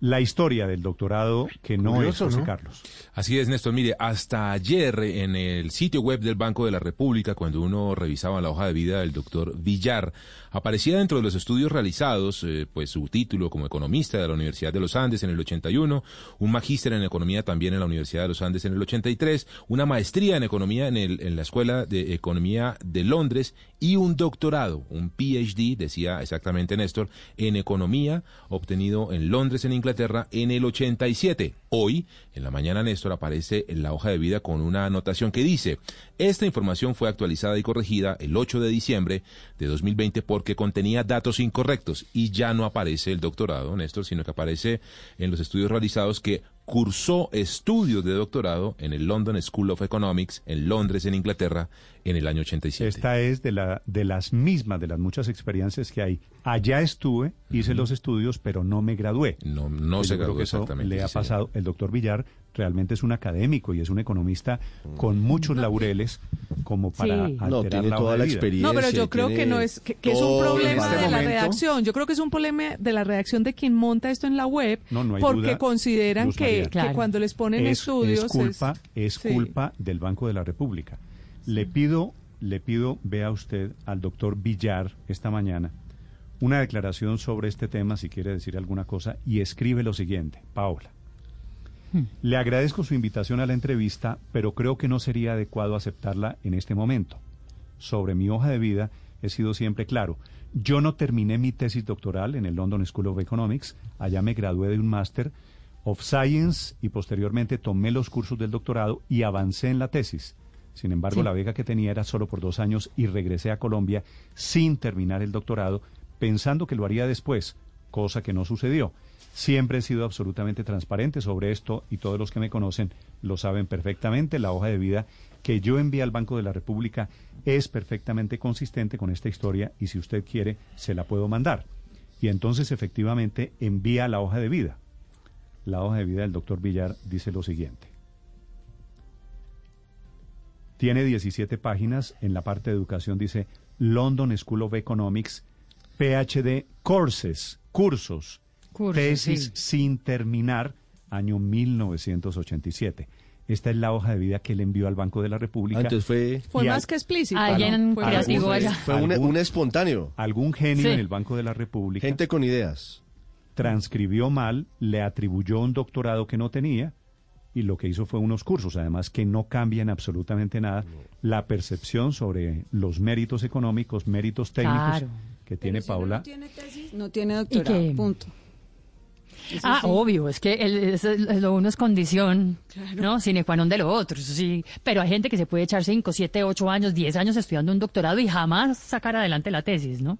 La historia del doctorado que no Curioso, es José ¿no? Carlos. Así es, Néstor. Mire, hasta ayer en el sitio web del Banco de la República, cuando uno revisaba la hoja de vida del doctor Villar, aparecía dentro de los estudios realizados, eh, pues su título como economista de la Universidad de los Andes en el 81, un magíster en economía también en la Universidad de los Andes en el 83, una maestría en economía en, el, en la Escuela de Economía de Londres y un doctorado, un PhD, decía exactamente Néstor, en economía obtenido en Londres, en Inglaterra, en el 87. Hoy, en la mañana, Néstor aparece en la hoja de vida con una anotación que dice, esta información fue actualizada y corregida el 8 de diciembre de 2020 porque contenía datos incorrectos y ya no aparece el doctorado, Néstor, sino que aparece en los estudios realizados que cursó estudios de doctorado en el London School of Economics en Londres, en Inglaterra, en el año 87. Esta es de, la, de las mismas, de las muchas experiencias que hay. Allá estuve, hice los estudios, pero no me gradué. No, no se eso exactamente. le sí, ha señor. pasado. El doctor Villar realmente es un académico y es un economista con muchos laureles como para Sí. alterar No, tiene la toda la experiencia. No, pero yo creo que no es que, que es un problema este de la redacción. Yo creo que es un problema de la redacción de quien monta esto en la web, No, no hay porque duda, consideran que, cuando les ponen es, estudios es culpa, es, culpa del Banco de la República. Le pido, le pido, vea usted al doctor Villar esta mañana una declaración sobre este tema, si quiere decir alguna cosa, y escribe lo siguiente, Paola. Le agradezco su invitación a la entrevista, pero creo que no sería adecuado aceptarla en este momento. Sobre mi hoja de vida he sido siempre claro. Yo no terminé mi tesis doctoral en el London School of Economics, allá me gradué de un máster of Science y posteriormente tomé los cursos del doctorado y avancé en la tesis. Sin embargo, Sí. la beca que tenía era solo por dos años y regresé a Colombia sin terminar el doctorado, pensando que lo haría después, cosa que no sucedió. Siempre he sido absolutamente transparente sobre esto y todos los que me conocen lo saben perfectamente. La hoja de vida que yo envié al Banco de la República es perfectamente consistente con esta historia y si usted quiere se la puedo mandar. Y entonces efectivamente envía la hoja de vida. La hoja de vida del doctor Villar dice lo siguiente. Tiene 17 páginas. En la parte de educación dice London School of Economics, PhD Courses, cursos, Tesis sí. sin terminar, año 1987. Esta es la hoja de vida que él envió al Banco de la República. Ah, entonces fue, Fue Y más al- que explícito. Alguien ¿no? Fue creativo más- allá. fue un, ¿Algún- un espontáneo. Algún genio Sí. en el Banco de la República Gente con ideas. transcribió mal, le atribuyó un doctorado que no tenía y lo que hizo fue unos cursos, además que no cambian absolutamente nada la percepción sobre los méritos económicos, méritos técnicos Claro. que tiene Paula. No tiene tesis, no tiene doctorado, punto. Eso Ah, sí. obvio, es que el- es- es- lo uno es condición, ¿no? Sine qua non de lo otro, eso sí. Pero hay gente que se puede echar 5, 7, 8 años, 10 años estudiando un doctorado y jamás sacar adelante la tesis, ¿no?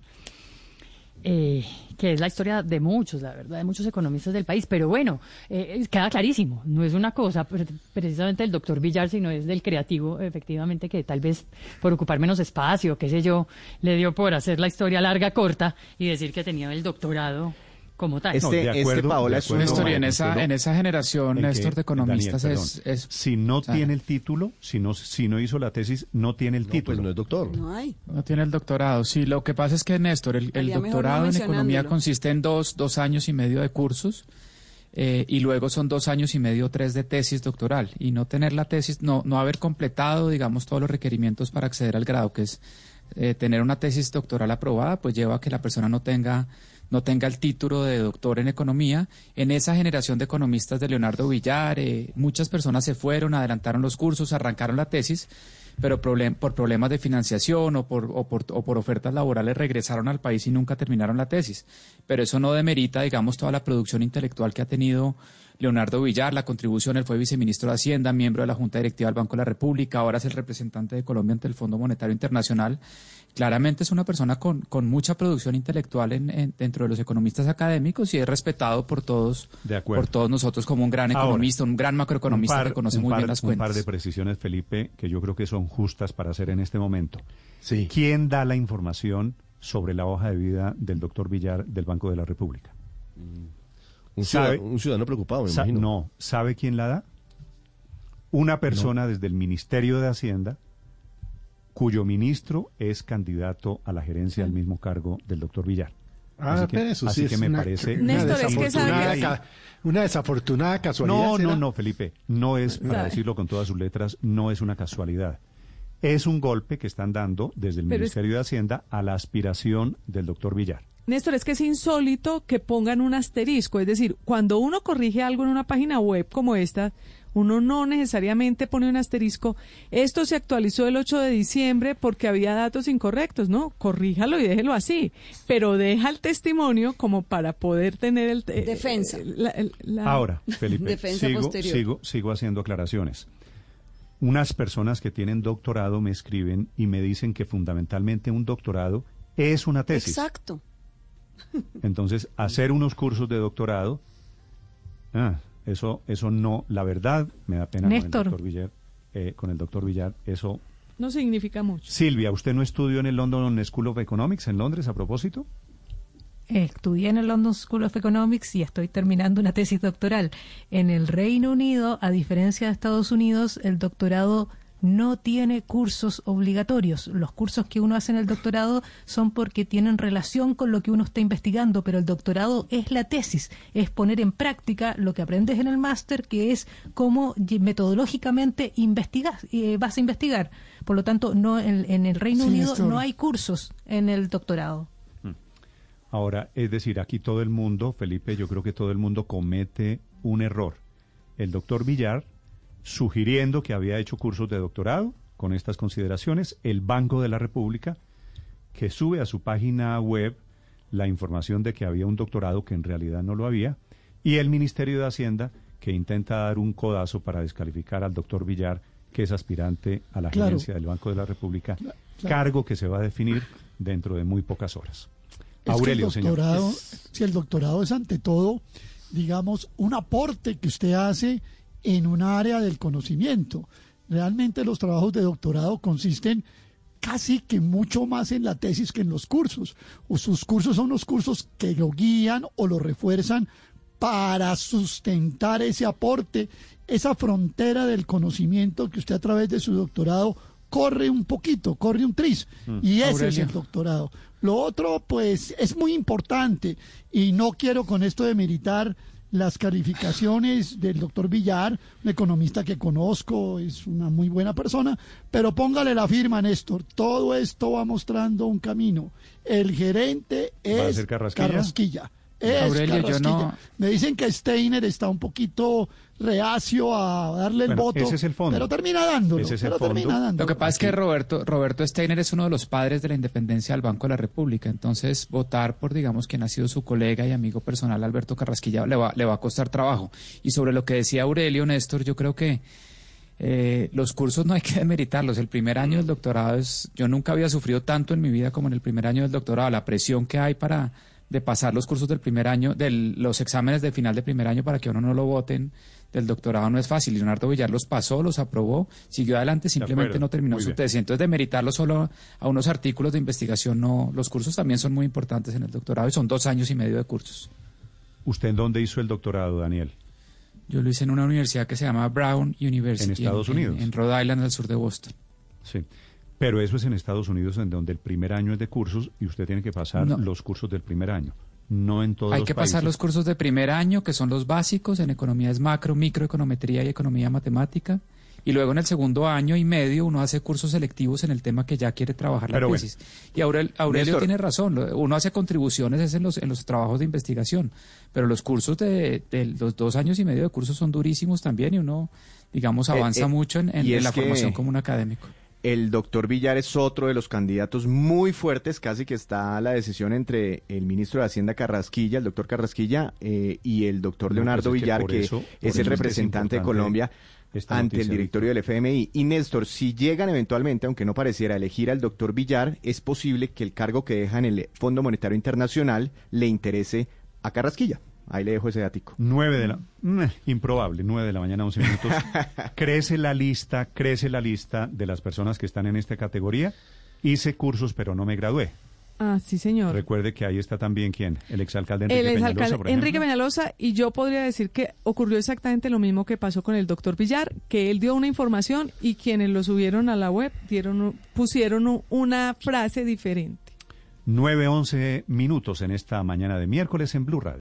Eh, que es la historia de muchos, la verdad, de muchos economistas del país. Pero bueno, eh, queda clarísimo, no es una cosa pre- precisamente del doctor Villar, sino es del creativo, efectivamente, que tal vez por ocupar menos espacio, qué sé yo, le dio por hacer la historia larga, corta y decir que tenía el doctorado como tal. No, de Este, acuerdo, este Paola de es un... Néstor, y en no, esa, en esa generación, en que- Néstor, de economistas Daniel, es, si no ah. tiene el título, si no, si no hizo la tesis, no tiene el No, título. pues no es doctor. No hay. no tiene el doctorado. Sí, lo que pasa es que, Néstor, el, el doctorado no en economía consiste en dos, dos años y medio de cursos eh, y luego son dos años y medio, tres de tesis doctoral. Y no tener la tesis, no, no haber completado, digamos, todos los requerimientos para acceder al grado, que es eh, tener una tesis doctoral aprobada, pues lleva a que la persona no tenga no tenga el título de doctor en economía. En esa generación de economistas de Leonardo Villar, eh, muchas personas se fueron, adelantaron los cursos, arrancaron la tesis, pero por problemas de financiación o por, o, por, o por ofertas laborales regresaron al país y nunca terminaron la tesis. Pero eso no demerita, digamos, toda la producción intelectual que ha tenido Leonardo Villar, la contribución, él fue viceministro de Hacienda, miembro de la Junta Directiva del Banco de la República, ahora es el representante de Colombia ante el Fondo Monetario Internacional. Claramente es una persona con, con mucha producción intelectual en, en- dentro de los economistas académicos y es respetado por todos, De acuerdo. por todos nosotros como un gran Ahora, economista, un gran macroeconomista un par- que conoce muy par- bien las Un par cuentas. de precisiones, Felipe, que yo creo que son justas para hacer en este momento. Sí. ¿Quién da la información sobre la hoja de vida del doctor Villar del Banco de la República? Un, ¿Sabe? ciudadano, un ciudadano preocupado, me Sa- imagino. no, ¿sabe quién la da? Una persona desde el Ministerio de Hacienda cuyo ministro es candidato a la gerencia del mismo cargo del doctor Villar. Ah, Así que- pero eso así sí que es me una, parece una Néstor, es que desafortunada, ca- una desafortunada casualidad. No, ¿será? no, no, Felipe, no es, para Sabe. decirlo con todas sus letras, no es una casualidad. Es un golpe que están dando desde el Pero es- Ministerio de Hacienda a la aspiración del doctor Villar. Néstor, es que es insólito que pongan un asterisco. Es decir, cuando uno corrige algo en una página web como esta, uno no necesariamente pone un asterisco. Esto se actualizó el 8 de diciembre porque había datos incorrectos, ¿no? Corríjalo y déjelo así. Pero deja el testimonio como para poder tener el... eh, Defensa. eh, la- Ahora, Felipe, Defensa sigo, posterior. sigo, sigo haciendo aclaraciones. Unas personas que tienen doctorado me escriben y me dicen que fundamentalmente un doctorado es una tesis. Exacto. Entonces, hacer unos cursos de doctorado, ah, eso, eso no, la verdad, me da pena Néstor. con el doctor Villar, eh, con el doctor Villar, eso. No significa mucho. Silvia, ¿usted no estudió en el London School of Economics en Londres a propósito? Estudié en el London School of Economics y estoy terminando una tesis doctoral. En el Reino Unido, a diferencia de Estados Unidos, el doctorado no tiene cursos obligatorios. Los cursos que uno hace en el doctorado son porque tienen relación con lo que uno está investigando, pero el doctorado es la tesis, es poner en práctica lo que aprendes en el máster, que es cómo metodológicamente investigas, eh, vas a investigar. Por lo tanto, no en, en el Reino Sí, Unido no hay cursos en el doctorado. Ahora, es decir, aquí todo el mundo, Felipe, yo creo que todo el mundo comete un error. El doctor Villar, sugiriendo que había hecho cursos de doctorado con estas consideraciones, el Banco de la República, que sube a su página web la información de que había un doctorado que en realidad no lo había, y el Ministerio de Hacienda, que intenta dar un codazo para descalificar al doctor Villar, que es aspirante a la Claro. gerencia del Banco de la República, claro. cargo que se va a definir dentro de muy pocas horas. Es Aurelio, que el señor. si el doctorado es ante todo, digamos, un aporte que usted hace en un área del conocimiento. Realmente los trabajos de doctorado consisten casi que mucho más en la tesis que en los cursos. O sus cursos son los cursos que lo guían o lo refuerzan para sustentar ese aporte, esa frontera del conocimiento que usted a través de su doctorado corre un poquito, corre un tris. Y ese es el doctorado. Lo otro, pues, es muy importante y no quiero con esto demeritar las calificaciones del doctor Villar, un economista que conozco, es una muy buena persona, pero póngale la firma, Néstor. Todo esto va mostrando un camino. El gerente ¿Va a es Carrasquilla? Carrasquilla. Es Aurelio, yo no- Me dicen que Steiner está un poquito reacio a darle el Bueno, voto, ese es el fondo. pero termina dándolo. Ese es el pero fondo. termina dándolo. Lo que pasa es que Roberto, Roberto Steiner es uno de los padres de la independencia del Banco de la República. Entonces, votar por, digamos, quien ha sido su colega y amigo personal, Alberto Carrasquilla, le va, le va a costar trabajo. Y sobre lo que decía Aurelio, Néstor, yo creo que eh, los cursos no hay que demeritarlos. El primer año del doctorado es. Yo nunca había sufrido tanto en mi vida como en el primer año del doctorado. La presión que hay para de pasar los cursos del primer año, de los exámenes de final de primer año para que uno no lo voten del doctorado no es fácil. Leonardo Villar los pasó, los aprobó, siguió adelante, simplemente no terminó Muy su tesis. Entonces, demeritarlo solo a unos artículos de investigación, no. Los cursos también son muy importantes en el doctorado y son dos años y medio de cursos. ¿Usted en dónde hizo el doctorado, Daniel? Yo lo hice en una universidad que se llama Brown University. En Estados Unidos. En, Rhode Island, al sur de Boston. Sí. Pero eso es en Estados Unidos, en donde el primer año es de cursos y usted tiene que pasar No. los cursos del primer año. No en todos Hay los que pasar los cursos de primer año, que son los básicos, en economía es macro, microeconometría y economía matemática. Y luego en el segundo año y medio uno hace cursos selectivos en el tema que ya quiere trabajar la Pero bueno. tesis. Y Aurel- Aurelio Néstor. tiene razón, uno hace contribuciones es en los, en los trabajos de investigación, pero los cursos de, de los dos años y medio de cursos son durísimos también y uno, digamos, Eh, avanza eh, mucho en, la que- formación como un académico. El doctor Villar es otro de los candidatos muy fuertes, casi que está la decisión entre el ministro de Hacienda Carrasquilla, el doctor Carrasquilla, eh, y el doctor No, Leonardo pues es que Villar, que eso- es el es representante de Colombia ante el directorio del FMI. Y Néstor, si llegan eventualmente, aunque no pareciera, elegir al doctor Villar, es posible que el cargo que deja en el Fondo Monetario Internacional le interese a Carrasquilla. Ahí le dejo ese dático. 9 de la... mm, improbable, 9 de la mañana, 11 minutos. crece la lista, crece la lista de las personas que están en esta categoría. Hice cursos, pero no me gradué. Ah, sí, señor. Recuerde que ahí está también, ¿quién? El exalcalde Enrique El Peñalosa, exalcalde por ejemplo. Enrique Peñalosa y yo podría decir que ocurrió exactamente lo mismo que pasó con el doctor Villar, que él dio una información y quienes lo subieron a la web dieron pusieron un- una frase diferente. 9, 11 minutos en esta mañana de miércoles en Blue Radio.